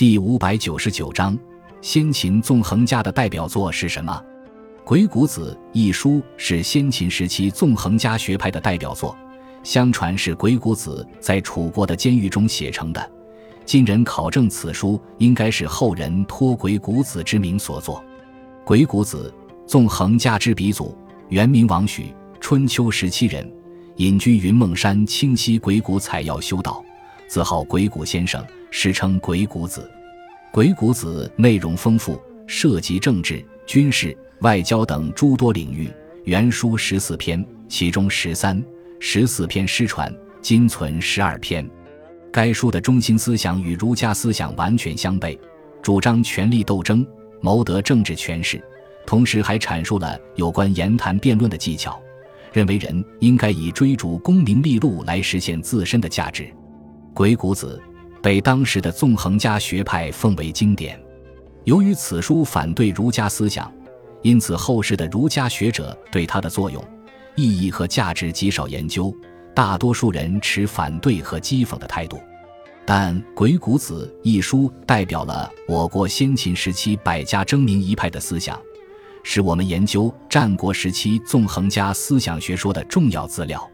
第五百九十九章，先秦纵横家的代表作是什么？《鬼谷子》一书是先秦时期纵横家学派的代表作，相传是鬼谷子在楚国的监狱中写成的。今人考证此书，应该是后人托鬼谷子之名所作。鬼谷子，纵横家之鼻祖，原名王许，春秋时期人，隐居云梦山清溪鬼谷采药修道，自号鬼谷先生。史称《鬼谷子》，《鬼谷子》内容丰富，涉及政治、军事、外交等诸多领域。原书十四篇，其中十三、十四篇失传，今存十二篇。该书的中心思想与儒家思想完全相悖，主张权力斗争，谋得政治权势，同时还阐述了有关言谈辩论的技巧，认为人应该以追逐功名利禄来实现自身的价值。《鬼谷子》。被当时的纵横家学派奉为经典。由于此书反对儒家思想，因此后世的儒家学者对它的作用、意义和价值极少研究，大多数人持反对和讥讽的态度。但《鬼谷子》一书代表了我国先秦时期百家争鸣一派的思想，是我们研究战国时期纵横家思想学说的重要资料。